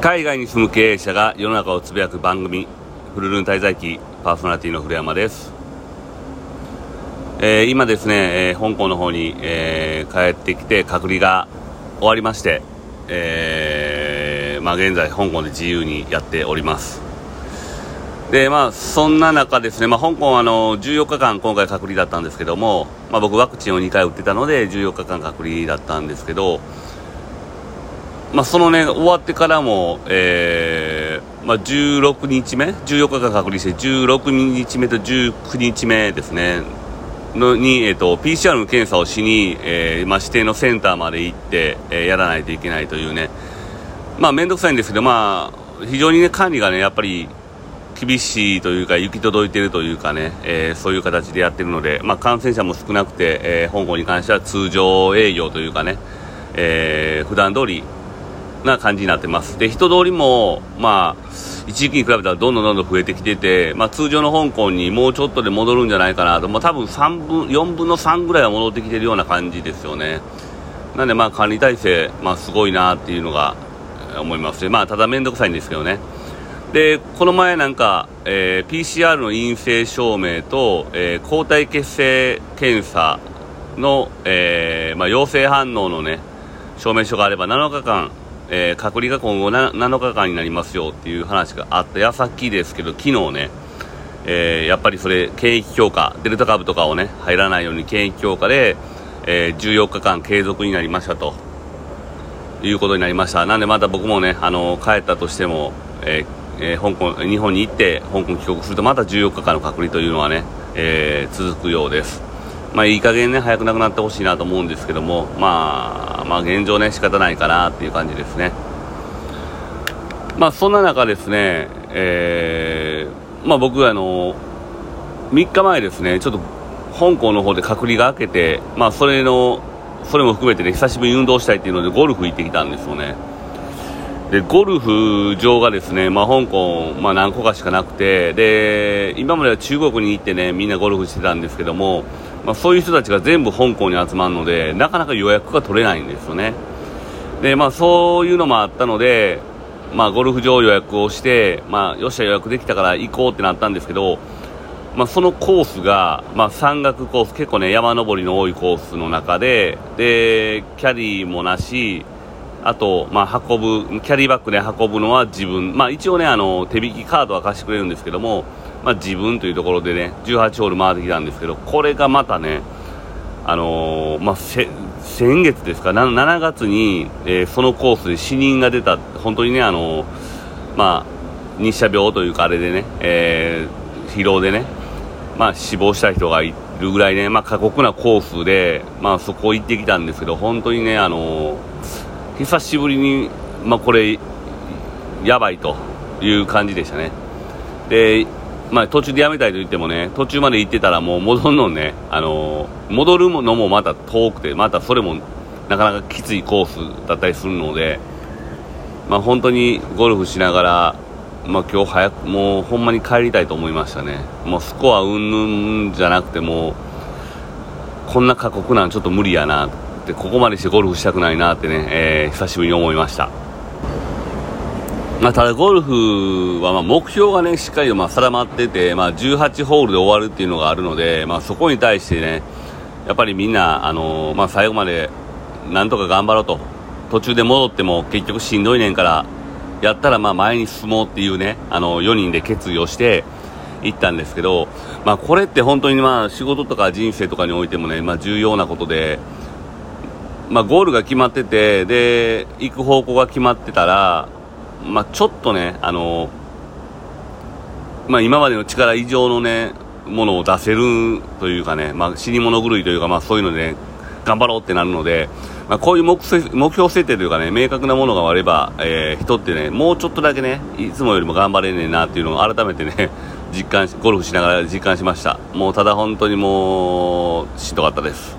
海外に住む経営者が世の中をつぶやく番組フルルン滞在記パーソナリティの古山です、えー、今ですね、えー、香港の方に、えー、帰ってきて隔離が終わりまして、えーまあ、現在香港で自由にやっております。でまあそんな中ですね、まあ、香港はあの14日間今回隔離だったんですけども、まあ、僕ワクチンを2回打ってたので14日間隔離だったんですけどまあ、そのね、終わってからも、えー、まあ、16日目、14日間隔離して、16日目と19日目ですね、のに、え、ー、と、PCR の検査をしに、えー、まあ、指定のセンターまで行って、えー、やらないといけないというね、まあ、めんどくさいんですけど、まあ、非常にね、管理がね、やっぱり、厳しいというか、行き届いているというかね、えー、そういう形でやってるので、まあ、感染者も少なくて、えー、香港に関しては通常営業というかね、えー、普段通りな感じになってます。で、人通りも、まあ、一時期に比べたらどんどんどんどん増えてきてて、まあ、通常の香港にもうちょっとで戻るんじゃないかなと、まあ、多分3分、4分の3ぐらいは戻ってきてるような感じですよね。なんで、まあ、管理体制、まあ、すごいなっていうのが思いますまあ、ただ面倒くさいんですけどね。で、この前なんか、えー、PCR の陰性証明と、えー、抗体血清検査の、えー、まあ、陽性反応のね、証明書があれば7日間えー、隔離が今後7日間になりますよっていう話があった矢先ですけど、昨日ね、えー、やっぱりそれ、検疫強化、デルタ株とかをね、入らないように検疫強化で、えー、14日間継続になりましたということになりました。なんでまた僕もね、あの帰ったとしても、ええー、香港、日本に行って香港帰国するとまた14日間の隔離というのはね、え続くようです。まあ、いい加減ね、早くなくなってほしいなと思うんですけども、まあ、まあ、現状ね、仕方ないかなっていう感じですね。まあ、そんな中ですね、えー、まあ、僕、あの、3日前ですね、ちょっと、香港の方で隔離が明けて、まあ、それの、それも含めてね、久しぶりに運動したいっていうので、ゴルフ行ってきたんですよね。で、ゴルフ場がですね、まあ、香港、まあ、何個かしかなくて、で、今までは中国に行ってね、みんなゴルフしてたんですけども、まあ、そういう人たちが全部香港に集まるのでなかなか予約が取れないんですよね。で、まあ、そういうのもあったので、まあ、ゴルフ場予約をして、まあ、よっしゃ予約できたから行こうってなったんですけど、まあ、そのコースが、まあ、山岳コース結構ね山登りの多いコースの中ででキャリーもなしあと、まあ、運ぶキャリーバッグで運ぶのは自分、まあ、一応ねあの手引きカードは貸してくれるんですけどもまあ、自分というところでね18ホール回ってきたんですけどこれがまたね、あのー、まあ、先月ですか 7, 月に、えー、そのコースで死人が出た本当にね、あのー、まあ、日射病というかあれでね、え疲労でね、まあ、死亡した人がいるぐらいね、まあ、過酷なコースで、まあ、そこ行ってきたんですけど本当にね、あの久しぶりに、まあ、これやばいという感じでしたね。でまあ、途中でやめたいと言ってもね、途中まで行ってたらもう戻るのね、あのー、戻るのもまた遠くて、またそれもなかなかきついコースだったりするので、まあ、本当にゴルフしながら、まあ、今日早く、もうほんまに帰りたいと思いましたね。もうスコアうんぬんじゃなくても、こんな過酷なんちょっと無理やなって、ここまでしてゴルフしたくないなってね、えー、久しぶりに思いました。まあ、ただゴルフはま目標がねしっかりとま定まってて、まあ、18ホールで終わるっていうのがあるので、まあ、そこに対してねやっぱりみんな、あのー、まあ、最後までなんとか頑張ろうと途中で戻っても結局しんどいねんからやったらま前に進もうっていうねあの4人で決意をして行ったんですけど、まあ、これって本当にまあ仕事とか人生とかにおいてもね、ま、重要なことで。ま、ゴールが決まっててで行く方向が決まってたらまあ、ちょっとね、あのまあ、今までの力以上のね、ものを出せるというかね、まあ、死に物狂いというか、まあ、そういうので、ね、頑張ろうってなるので、まあ、こういう目標設定というかね、明確なものがあれば、えー、人ってね、もうちょっとだけね、いつもよりも頑張れねえなっていうのを改めてね、実感し、ゴルフしながら実感しました。もうただ本当にもう、しんどかったです。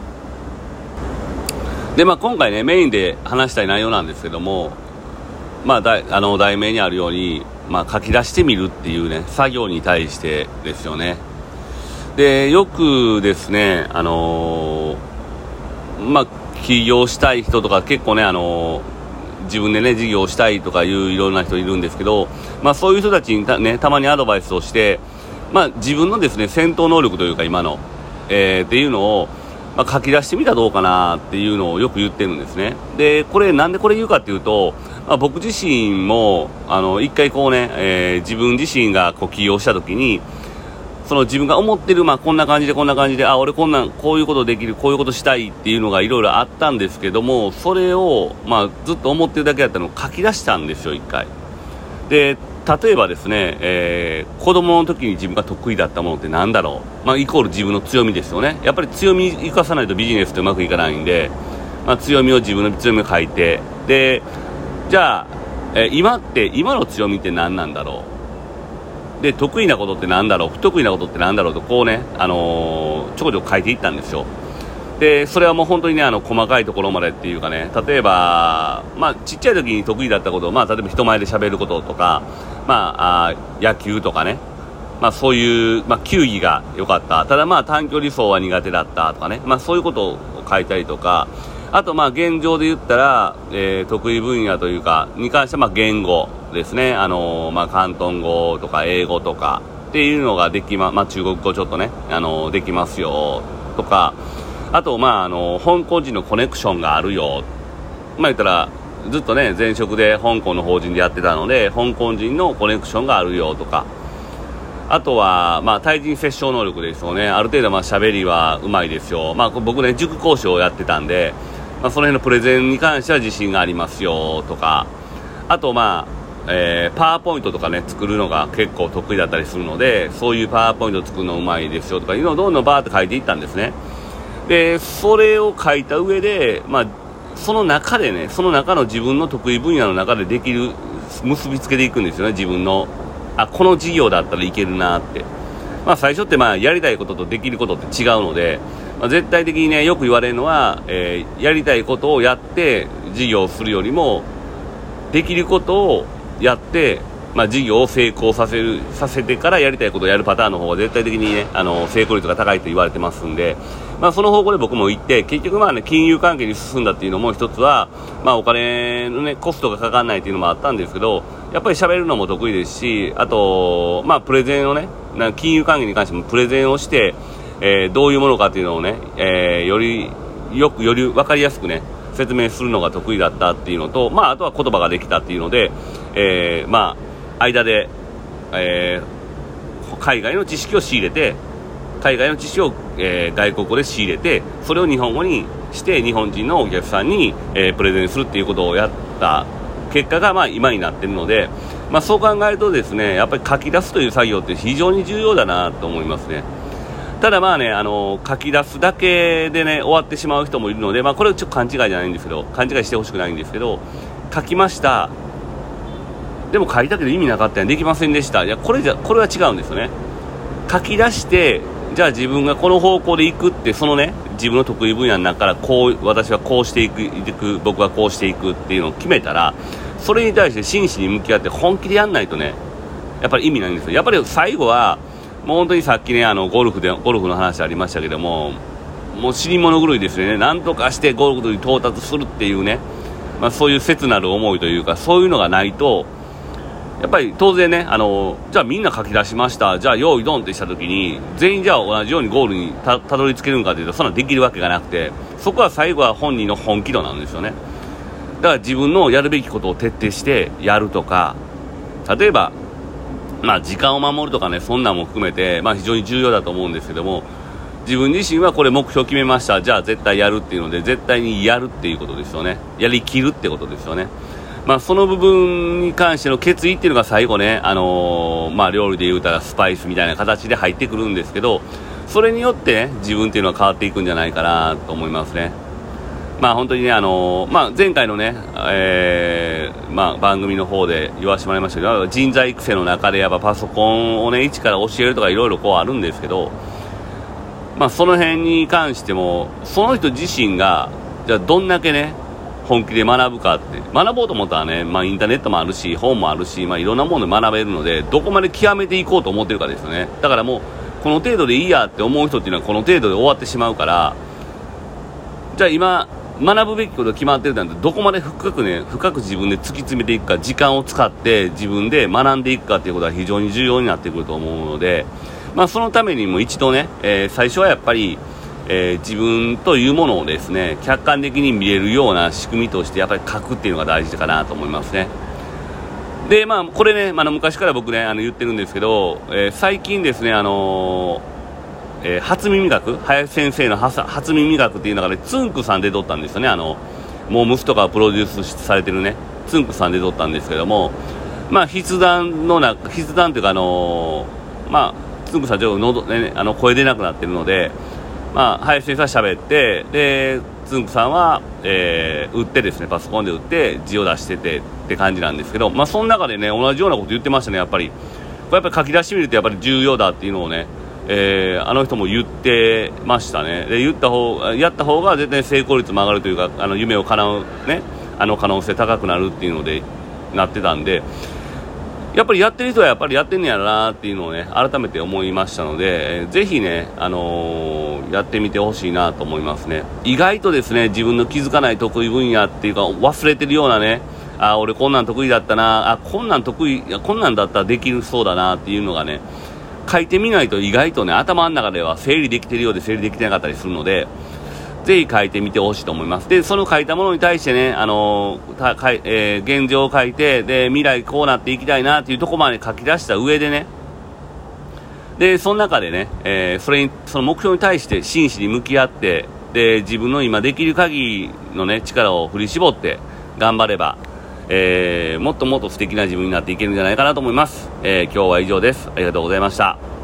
で、まあ今回ね、メインで話したい内容なんですけども、まあ、だあの題名にあるように、まあ、書き出してみるっていうね作業に対してですよね。でよくですねあのー、まあ起業したい人とか結構ねあのー、自分でね事業をしたいとかいういろんな人いるんですけど、まあ、そういう人たちにた,、ね、たまにアドバイスをして、まあ、自分のですね戦闘能力というか今の、えー、っていうのを、まあ、書き出してみたらどうかなっていうのをよく言ってるんですねでこれなんでこれ言うかっていうと、まあ、僕自身もあの一回こうね、えー、自分自身がこう起業した時にその自分が思ってる、まあ、こんな感じでこんな感じで、あ、俺こんな、こういうことできる、こういうことしたいっていうのがいろいろあったんですけども、それを、まあ、ずっと思ってるだけだったのを書き出したんですよ、一回。で、例えばですね、えー、子供の時に自分が得意だったものって何だろう、まあ、イコール自分の強みですよね。やっぱり強み生かさないとビジネスってうまくいかないんで、まあ、強みを自分の強みを書いて、で、じゃあ、えー、今って、今の強みって何なんだろう？で得意なことってなんだろう？不得意なことってなんだろう？とこうね、あのー、ちょこちょこ書いていったんですよ。でそれはもう本当にねあの細かいところまでっていうかね例えば、まあ、ちっちゃい時に得意だったことを、まあ、例えば人前で喋ることとか、まあ、あ野球とかね、まあ、そういう、まあ、球技が良かった。ただまあ短距離走は苦手だったとかね、まあ、そういうことを書いたりとかあとまあ現状で言ったら、えー、得意分野というかに関してはまあ言語ですね、あのまあ、広東語とか英語とかっていうのができま、まあ、中国語ちょっとね、あのできますよとか、あと、まあ、あの香港人のコネクションがあるよ、まあ、言ったら、ずっとね、前職で香港の法人でやってたので、香港人のコネクションがあるよとか、あとは、まあ、対人接触能力ですよね、ある程度、まあ、喋りはうまいですよ、まあ、僕ね、塾講師をやってたんで、まあ、その辺のプレゼンに関しては自信がありますよとか、あと、まあ、えー、パワーポイントとかね、作るのが結構得意だったりするので、そういうパワーポイント作るのうまいですよとかいうのをどんどんバーって書いていったんですね。で、それを書いた上で、まあ、その中でね、その中の自分の得意分野の中でできる、結びつけていくんですよね、自分の。あ、この事業だったらいけるなって。まあ、最初ってまあ、やりたいこととできることって違うので、まあ、絶対的にね、よく言われるのは、えー、やりたいことをやって事業をするよりも、できることをやって、まあ、事業を成功させるさせてからやりたいことをやるパターンの方が絶対的に、ね、あの成功率が高いと言われてますんで、まあ、その方向で僕も行って結局、まあね、金融関係に進んだっていうのも一つは、まあ、お金の、ね、コストがかからないっていうのもあったんですけどやっぱり喋るのも得意ですしあと、まあ、プレゼンをね金融関係に関してもプレゼンをして、えー、どういうものかっていうのをね、えー、よりよくより分かりやすくね説明するのが得意だったっていうのと、まあ、あとは言葉ができたっていうので、えー、まあ、間で、えー、海外の知識を仕入れて、海外の知識を、えー、外国語で仕入れて、それを日本語にして日本人のお客さんに、えー、プレゼンするっていうことをやった結果が、まあ、今になってるので、まあ、そう考えるとですね、やっぱり書き出すという作業って非常に重要だなと思いますね。ただまあね、あの書き出すだけでね、終わってしまう人もいるので、まあこれはちょっと勘違いじゃないんですけど、勘違いしてほしくないんですけど、書きました。でも書いたけど意味なかったんできませんでした。いや、これじゃ、これは違うんですよね。書き出して、じゃあ自分がこの方向で行くって、そのね、自分の得意分野の中からこう、私はこうしていく、僕はこうしていくっていうのを決めたら、それに対して真摯に向き合って本気でやんないとね、やっぱり意味ないんですよ。やっぱり最後は、もう本当にさっきね、あの、ゴルフで、ゴルフの話ありましたけども、もう死に物狂いですよね。なんとかしてゴルフに到達するっていうね、まあそういう切なる思いというか、そういうのがないと、やっぱり当然ね、あの、じゃあみんな書き出しました、じゃあ用意ドンってした時に、全員じゃあ同じようにゴールにたどり着けるのかというと、そんなできるわけがなくて、そこは最後は本人の本気度なんですよね。だから自分のやるべきことを徹底してやるとか、例えば、まあ、時間を守るとかね、そんなんも含めて、まあ、非常に重要だと思うんですけども、自分自身はこれ目標決めました、じゃあ絶対やるっていうので、絶対にやるっていうことですよね。やりきるってことですよね。まあ、その部分に関しての決意っていうのが最後ね、あのー、まあ、料理で言うたらスパイスみたいな形で入ってくるんですけど、それによってね、自分っていうのは変わっていくんじゃないかなと思いますね。まあ、本当にね、あのー、まあ、前回のね、えー、まあ、番組の方で言わせてもらいましたけど、人材育成の中でやっぱパソコンをね、一から教えるとかいろいろこうあるんですけど、まあ、その辺に関しても、その人自身が、じゃあどんだけね、本気で学ぶかって、学ぼうと思ったらね、まあ、インターネットもあるし、本もあるし、まあ、いろんなもので学べるので、どこまで極めていこうと思ってるかですよね。だからもう、この程度でいいやって思う人っていうのはこの程度で終わってしまうから、じゃあ今、学ぶべきことが決まってるなんてどこまで深くね深く自分で突き詰めていくか時間を使って自分で学んでいくかっていうことは非常に重要になってくると思うので、まあ、そのためにも一度ね、えー、最初はやっぱり、えー、自分というものをですね客観的に見れるような仕組みとしてやっぱり書くっていうのが大事かなと思いますね。でまあ、これね、まあ、昔から僕ねあの言ってるんですけど、えー、最近ですね、あのえ、初耳学林先生の初耳学っていう中でつんくさんで撮ったんですよねあのモームスとかプロデュースされてるねつんくさんで撮ったんですけどもまあ筆談のな筆談というかあの、まあつんくさんちょっと喉、ね、あの声出なくなってるのでまあ林先生は喋ってでつんくさんは、えー、売ってですねパソコンで売って字を出しててって感じなんですけどまあその中でね同じようなこと言ってましたねやっぱり。やっぱり書き出してみるとやっぱり重要だっていうのをねえー、あの人も言ってましたね、で言った方やった方が絶対成功率も上がるというか、あの夢を叶う、ね、あの可能性高くなるっていうのでなってたんで、やっぱりやってる人はやっぱりやってんねやなっていうのをね改めて思いましたので、ぜひね、あのー、やってみてほしいなと思いますね。意外とですね自分の気づかない得意分野っていうか忘れてるようなねあ俺こんなん得意だったなあこんなん得意こんなんだったらできるそうだなっていうのがね書いてみないと意外とね、頭の中では整理できてるようで整理できてなかったりするので、ぜひ書いてみてほしいと思います。で、その書いたものに対してね、あのたかい、えー、現状を書いて、で、未来こうなっていきたいなっていうところまで書き出した上でね、で、その中でね、えー、それに、その目標に対して真摯に向き合って、で、自分の今できる限りのね、力を振り絞って頑張れば、えー、もっともっと素敵な自分になっていけるんじゃないかなと思います。えー、今日は以上です。ありがとうございました。